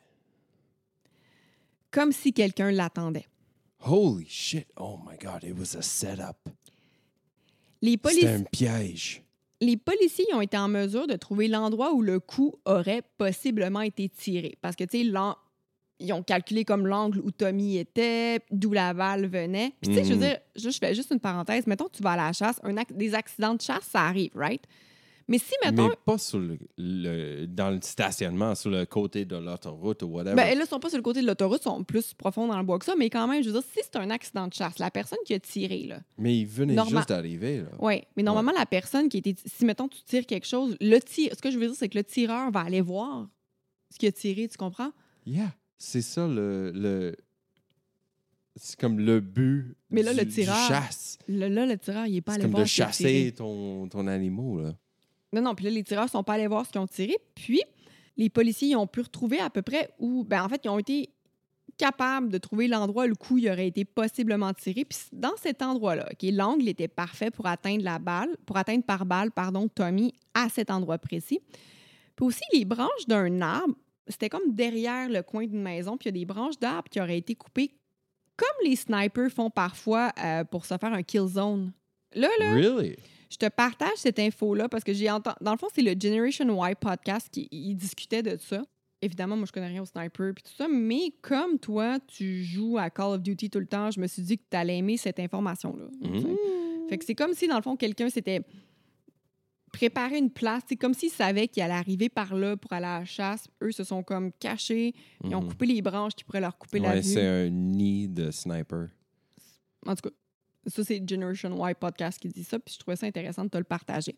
Comme si quelqu'un l'attendait. Holy shit. Oh, my God. It was a setup. Les, C'était un piège. les policiers ont été en mesure de trouver l'endroit où le coup aurait possiblement été tiré. Parce que, tu sais, ils ont calculé comme l'angle où Tommy était, d'où la balle venait. Puis, tu sais, je veux Mhm. dire, je fais juste une parenthèse. Mettons tu vas à la chasse, un ac- des accidents de chasse, ça arrive, right? Mais si, mettons. Mais pas sur le, le- dans le stationnement, sur le côté de l'autoroute ou whatever. Ben, là, ils sont pas sur le côté de l'autoroute, ils sont plus profonds dans le bois que ça, mais quand même, je veux dire, si c'est un accident de chasse, la personne qui a tiré, là, mais il venait normal- juste d'arriver. là. Oui, mais normalement, la personne qui était. Si, mettons, tu tires quelque chose, le tir, ce que je veux dire, c'est que le tireur va aller voir ce qu'il a tiré, tu comprends? Yeah. C'est ça le. le- C'est comme le but Mais là, du, le du tireur, chasse. Là, là, le tireur, il est pas C'est allé comme voir de chasser ton animal. Là. Non, non, puis là, les tireurs sont pas allés voir ce qu'ils ont tiré. Puis, les policiers ils ont pu retrouver à peu près où. Ben, en fait, ils ont été capables de trouver l'endroit où le coup il aurait été possiblement tiré. Puis, dans cet endroit-là, OK, l'angle était parfait pour atteindre la balle, pour atteindre par balle, pardon, Tommy à cet endroit précis. Puis aussi, les branches d'un arbre, c'était comme derrière le coin d'une maison, puis il y a des branches d'arbres qui auraient été coupées comme les snipers font parfois euh, pour se faire un kill zone. Là, là, Really? Je te partage cette info-là parce que j'ai entendu. Dans le fond, c'est le Generation Y podcast qui il discutait de ça. Évidemment, moi, je connais rien au sniper et tout ça, mais comme toi, tu joues à Call of Duty tout le temps, je me suis dit que tu allais aimer cette information-là. Mm. Fait que c'est comme si, dans le fond, quelqu'un s'était préparé une place. C'est comme s'il savait qu'il allait arriver par là pour aller à la chasse. Eux se sont comme cachés. Ils ont Mhm. coupé les branches qui pourraient leur couper la vue. c'est un nid de sniper. En tout cas, ça, c'est Generation Y Podcast qui dit ça, puis je trouvais ça intéressant de te le partager.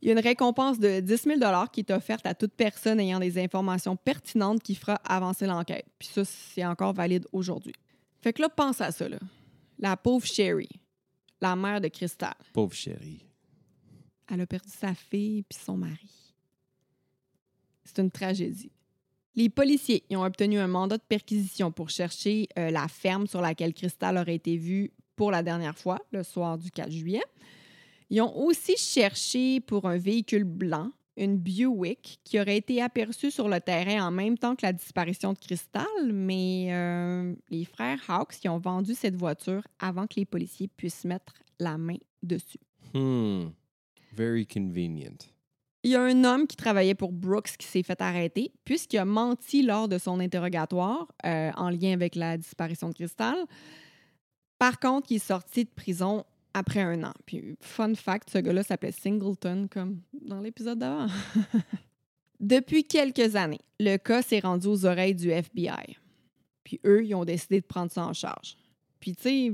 Il y a une récompense de 10 000 qui est offerte à toute personne ayant des informations pertinentes qui fera avancer l'enquête. Puis ça, c'est encore valide aujourd'hui. Fait que là, pense à ça, là. La pauvre Sherry, la mère de Crystal, Pauvre chérie. elle a perdu sa fille puis son mari. C'est une tragédie. Les policiers ils ont obtenu un mandat de perquisition pour chercher euh, la ferme sur laquelle Crystal aurait été vue pour la dernière fois, le soir du 4 juillet. Ils ont aussi cherché pour un véhicule blanc une Buick qui aurait été aperçue sur le terrain en même temps que la disparition de Crystal, mais euh, les frères Hawks qui ont vendu cette voiture avant que les policiers puissent mettre la main dessus. Hmm. Very convenient. Il y a un homme qui travaillait pour Brooks qui s'est fait arrêter puisqu'il a menti lors de son interrogatoire euh, en lien avec la disparition de Crystal. Par contre, il est sorti de prison après un an. Puis, fun fact, ce gars-là s'appelait Singleton, comme dans l'épisode d'avant. Depuis quelques années, le cas s'est rendu aux oreilles du FBI. Puis eux, ils ont décidé de prendre ça en charge. Puis, tu sais,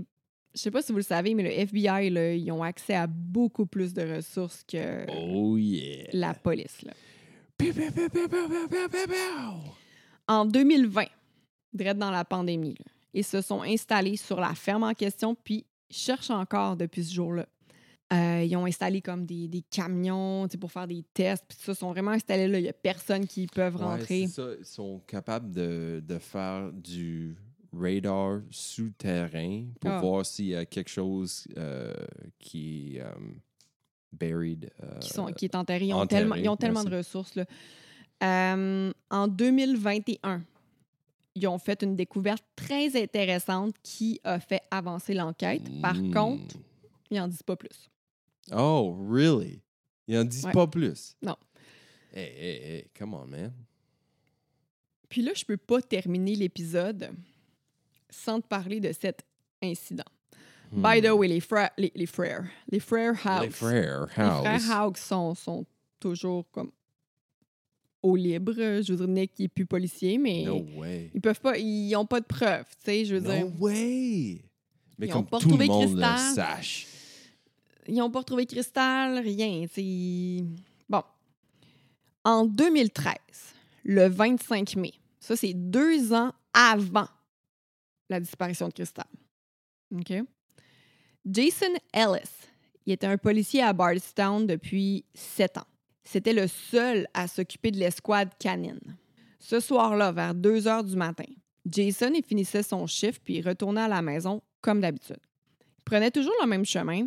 je sais pas si vous le savez, mais le FBI, là, ils ont accès à beaucoup plus de ressources que oh la police. Là. En 2020, direct dans la pandémie, ils se sont installés sur la ferme en question, puis cherchent encore depuis ce jour-là. Euh, ils ont installé comme des, des camions pour faire des tests, puis ça, ils sont vraiment installés là. Il n'y a personne qui peut rentrer. ça. Ils sont capables de, de faire du radar souterrain pour Ah. voir s'il y a quelque chose euh, qui est euh, buried. euh, qui, sont, qui est enterré. Ils ont enterré, tellement, ils ont tellement de ressources. Là. En 2021, ils ont fait une découverte très intéressante qui a fait avancer l'enquête. Par Hmm. contre, ils n'en disent pas plus. Oh, really? Ils en disent Ouais. pas plus? Non. Hey, hey, hey, come on, man. Puis là, je peux pas terminer l'épisode sans te parler de cet incident. By the way, les frères, les, les frères, les frères House, Hmm. Les frères les House. frères House sont, sont toujours comme au libre. Je veux dire, Nick, il est plus policier, mais No way. ils peuvent pas, ils ont pas de preuves, tu sais, je veux dire. No way. Mais Ils comme pas tout le sache. Ils n'ont pas retrouvé Cristal, rien. tu sais. Bon. En 2013, le 25 mai, ça c'est deux ans avant la disparition de Cristal. OK? Jason Ellis, il était un policier à Bardstown depuis sept ans. C'était le seul à s'occuper de l'escouade canine. Ce soir-là, vers 2 heures du matin, Jason finissait son chiffre puis il retournait à la maison comme d'habitude. Il prenait toujours le même chemin.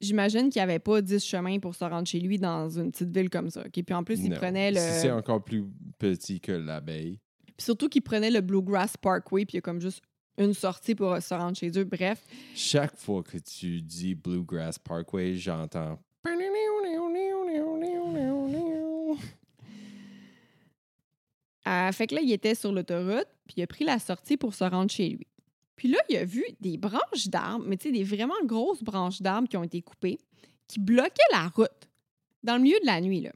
J'imagine qu'il n'y avait pas 10 chemins pour se rendre chez lui dans une petite ville comme ça. OK? Puis en plus, il Non. prenait le. Si c'est encore plus petit que l'abeille. Puis surtout qu'il prenait le Bluegrass Parkway, puis il y a comme juste une sortie pour se rendre chez eux. Bref, Chaque fois que tu dis Bluegrass Parkway, j'entends. Euh, fait que là, il était sur l'autoroute, puis il a pris la sortie pour se rendre chez lui. Puis là, il a vu des branches d'arbres, mais tu sais, des vraiment grosses branches d'arbres qui ont été coupées, qui bloquaient la route dans le milieu de la nuit. Là.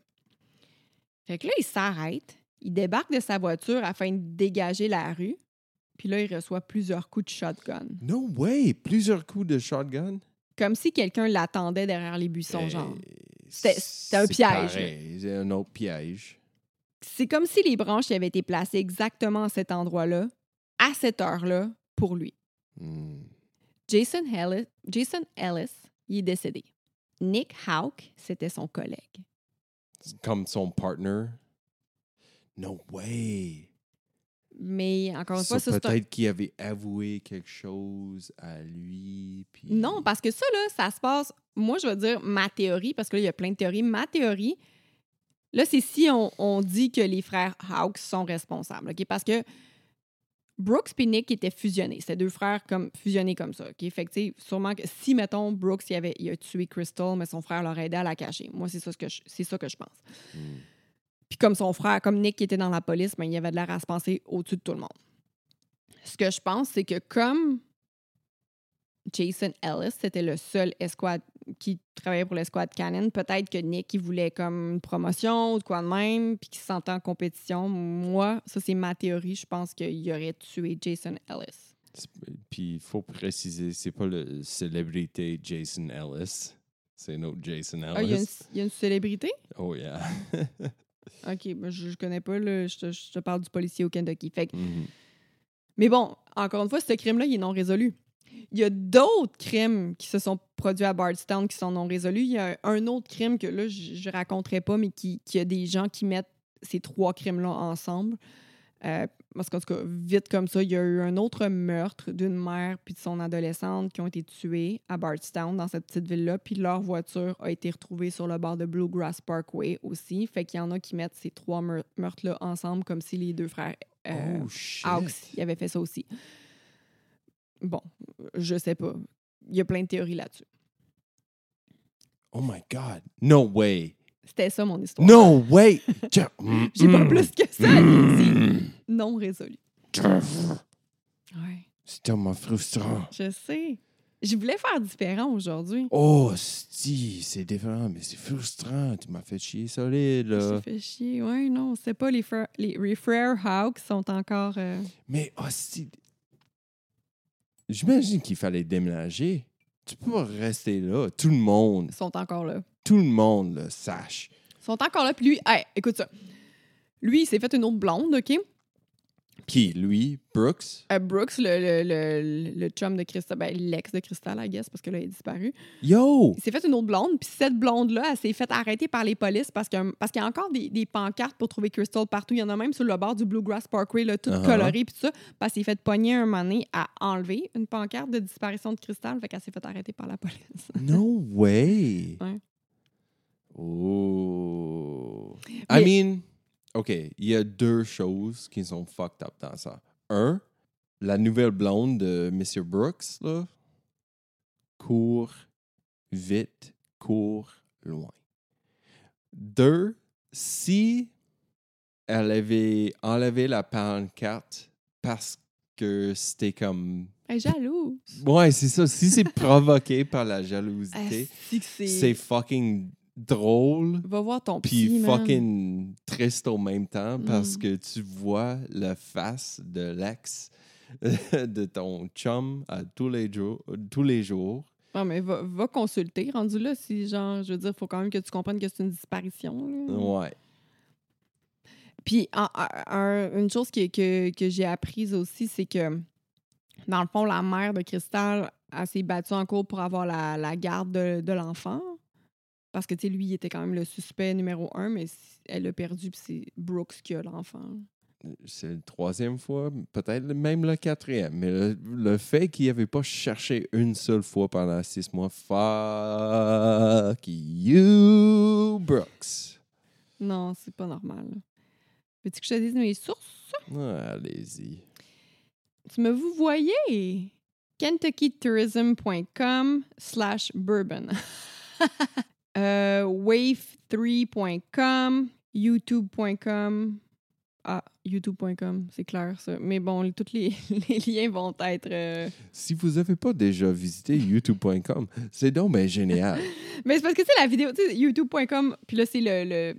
Fait que là, il s'arrête, il débarque de sa voiture afin de dégager la rue, puis là, il reçoit plusieurs coups de shotgun. No way! Plusieurs coups de shotgun? Comme si quelqu'un l'attendait derrière les buissons, Eh, genre. C'était- un c'est piège, C'est un autre piège. C'est comme si les branches y avaient été placées exactement à cet endroit-là, à cette heure-là, pour lui. Hmm. Jason Ellis, Jason Ellis, il est décédé. Nick Houck, c'était son collègue. Comme son partner? No way! Mais encore une fois, Ça, un- peut-être qu'il avait avoué quelque chose à lui. Puis... Non, parce que ça, là, ça se passe. Moi, je vais dire ma théorie, parce que là, il y a plein de théories. Ma théorie, là, c'est si on, on dit que les frères Hawks sont responsables. OK? Parce que Brooks et Nick étaient fusionnés. C'était deux frères comme fusionnés comme ça. OK? Fait que, sûrement que si, mettons, Brooks il avait, il a tué Crystal, mais son frère l'aurait aidé à la cacher. Moi, c'est ça, ce que je, c'est ça que je pense. Hmm. Puis comme son frère, comme Nick qui était dans la police, ben, il avait de l'air à se penser au-dessus de tout le monde. Ce que je pense, c'est que comme Jason Ellis, c'était le seul escouade qui travaillait pour l'escouade Canon, peut-être que Nick, il voulait comme une promotion ou de quoi de même, puis qu'il se sentait en compétition. Moi, ça, c'est ma théorie. Je pense qu'il aurait tué Jason Ellis. Puis il faut préciser, c'est pas le célébrité Jason Ellis. C'est un autre Jason Ah, il y, a une- Ellis. il y a une célébrité? Oh yeah. OK, ben, je, je connais pas. là. je, te, je te parle du policier au Kentucky. Fait que Mhm. Mais bon, encore une fois, ce crime-là, il est non résolu. Il y a d'autres crimes qui se sont produits à Bardstown qui sont non résolus. Il y a un autre crime que là, je ne raconterai pas, mais qui, qui a des gens qui mettent ces trois crimes-là ensemble. Euh, parce qu'en tout cas, vite comme ça, il y a eu un autre meurtre d'une mère puis de son adolescente qui ont été tués à Bardstown, dans cette petite ville-là. Puis leur voiture a été retrouvée sur le bord de Bluegrass Parkway aussi. Fait qu'il y en a qui mettent ces trois meur- meurtres-là ensemble comme si les deux frères euh, oh. Hawks ils avaient fait ça aussi. Bon, je sais pas. Il y a plein de théories là-dessus. Oh my God. No way. C'était ça mon histoire. No way. Ja- J'ai pas Mm. plus que ça. C'est non résolu. Ouais, C'est tellement frustrant. je sais. Je voulais faire différent aujourd'hui. Oh, si, c'est différent, mais c'est frustrant. Tu m'as fait chier solide, là. fait chier. Ouais, non, c'est pas les les, les frères Hawks sont encore. euh, Mais, oh, si. J'imagine qu'il fallait déménager. Tu peux pas rester là. Tout le monde, sont encore là. tout le monde le sache. sont encore là. Puis lui, hey, écoute ça. Lui, il s'est fait une autre blonde, OK? Qui, lui, Brooks? Euh, Brooks, le, le, le, le chum de Crystal, ben, l'ex de Crystal, I guess, parce que là, il est disparu. Yo! Il s'est fait une autre blonde, puis cette blonde-là, elle s'est fait arrêter par les polices parce qu'il parce qu'il y a encore des, des pancartes pour trouver Crystal partout. Il y en a même sur le bord du Bluegrass Parkway, là, tout Uh-huh. coloré, puis tout ça. Parce qu'il s'est fait pogner un moment donné à enlever une pancarte de disparition de Crystal, fait qu'elle s'est fait arrêter par la police. No way! Ouais. Oh! I Mais- mean, OK, il y a deux choses qui sont fucked up dans ça. Un, la nouvelle blonde de Mr. Brooks, là, court vite, court loin. Deux, si elle avait enlevé la pancarte parce que c'était comme. Elle est jalouse. Ouais, c'est ça. Si c'est provoqué par la jalousie, c'est fucking drôle Va voir ton puis man. fucking triste au même temps parce Mm. que tu vois la face de l'ex de ton chum à tous les jours, tous les jours. Non, mais va, va consulter, rendu là, si genre, je veux dire, il faut quand même que tu comprennes que c'est une disparition. là. Ouais. Puis un- une chose qui- que, que j'ai apprise aussi, c'est que dans le fond, la mère de Cristal, elle s'est battue en cours pour avoir la, la garde de, de l'enfant. Parce que, tu sais, lui, il était quand même le suspect numéro un, mais elle l'a perdu, puis c'est Brooks qui a l'enfant. C'est la troisième fois, peut-être même la quatrième. Mais le, le fait qu'il n'avait pas cherché une seule fois pendant six mois, fuck you, Brooks. Non, c'est pas normal. Veux-tu que je te dise mes sources? Ah, Allez-y. Tu me vous voyez? KentuckyTourism.com slash bourbon. Euh, Wave3.com, YouTube.com. Ah, YouTube.com, c'est clair ça. Mais bon, tous les, les liens vont être. euh, Si vous n'avez pas déjà visité youtube.com, c'est donc ben génial. Mais c'est parce que c'est la vidéo, tu sais, YouTube.com, puis là, c'est le, le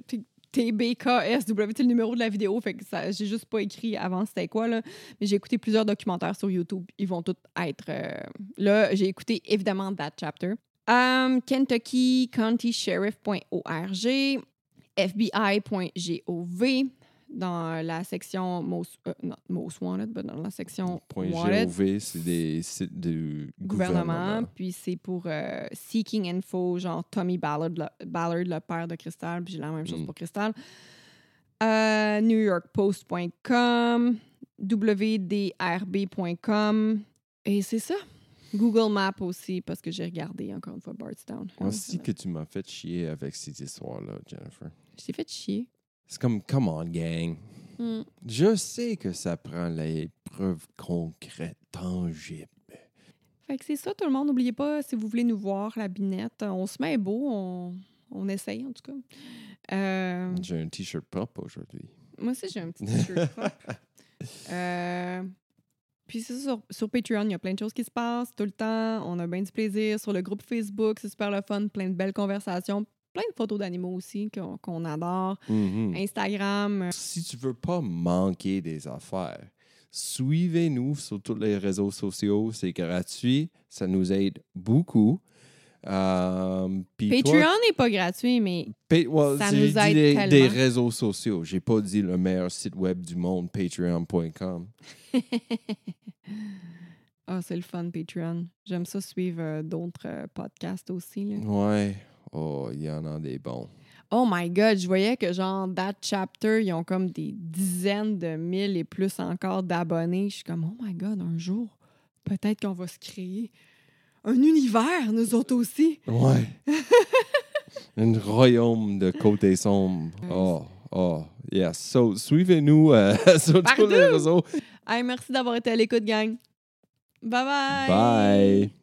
TBKSW, c'est le numéro de la vidéo. Fait que ça, j'ai juste pas écrit avant c'était quoi, là. Mais j'ai écouté plusieurs documentaires sur YouTube. Ils vont tous être. euh, Là, j'ai écouté évidemment That Chapter. Um, KentuckyCountySheriff.org, FBI.gov, dans la section Most, euh, not Most Wanted, mais dans la section Point Wanted .gov, c'est des sites du gouvernement, gouvernement. puis c'est pour euh, Seeking Info, genre Tommy Ballard, le, Ballard, le père de Crystal, puis j'ai la même chose Mm. pour Crystal. Euh, NewYorkPost.com, WDRB.com, et c'est ça. Google Maps aussi, parce que j'ai regardé encore une fois Bardstown. Aussi que tu m'as fait chier avec cette histoire-là, Jennifer. Je t'ai fait chier. C'est comme, come on, gang. Mm. Je sais que ça prend les preuves concrètes, tangibles. Fait que c'est ça, tout le monde. N'oubliez pas, si vous voulez nous voir, la binette, on se met beau, on, on essaye en tout cas. Euh, J'ai un t-shirt propre aujourd'hui. Moi aussi, j'ai un petit t-shirt propre. Euh, puis c'est sur, sur Patreon, il y a plein de choses qui se passent tout le temps. On a bien du plaisir. Sur le groupe Facebook, c'est super le fun. Plein de belles conversations. Plein de photos d'animaux aussi qu'on qu'on adore. Mhm. Instagram. euh, Si tu veux pas manquer des affaires, suivez-nous sur tous les réseaux sociaux. C'est gratuit. Ça nous aide beaucoup. Euh, Patreon n'est pas gratuit, mais well, Ça nous aide des, tellement. des réseaux sociaux. J'ai pas dit le meilleur site web du monde, patreon.com. ah, c'est le fun, Patreon. J'aime ça suivre euh, d'autres euh, podcasts aussi. là. Ouais. Oh, il y en a des bons. Oh my God, je voyais que genre, That Chapter, ils ont comme des dizaines de mille et plus encore d'abonnés. Je suis comme, oh my God, un jour, peut-être qu'on va se créer un univers, nous autres aussi. Ouais. Un royaume de côté sombre. Oh, oh, yes. So, suivez-nous euh, sur tous les réseaux. Hey, merci d'avoir été à l'écoute, gang. Bye bye. Bye.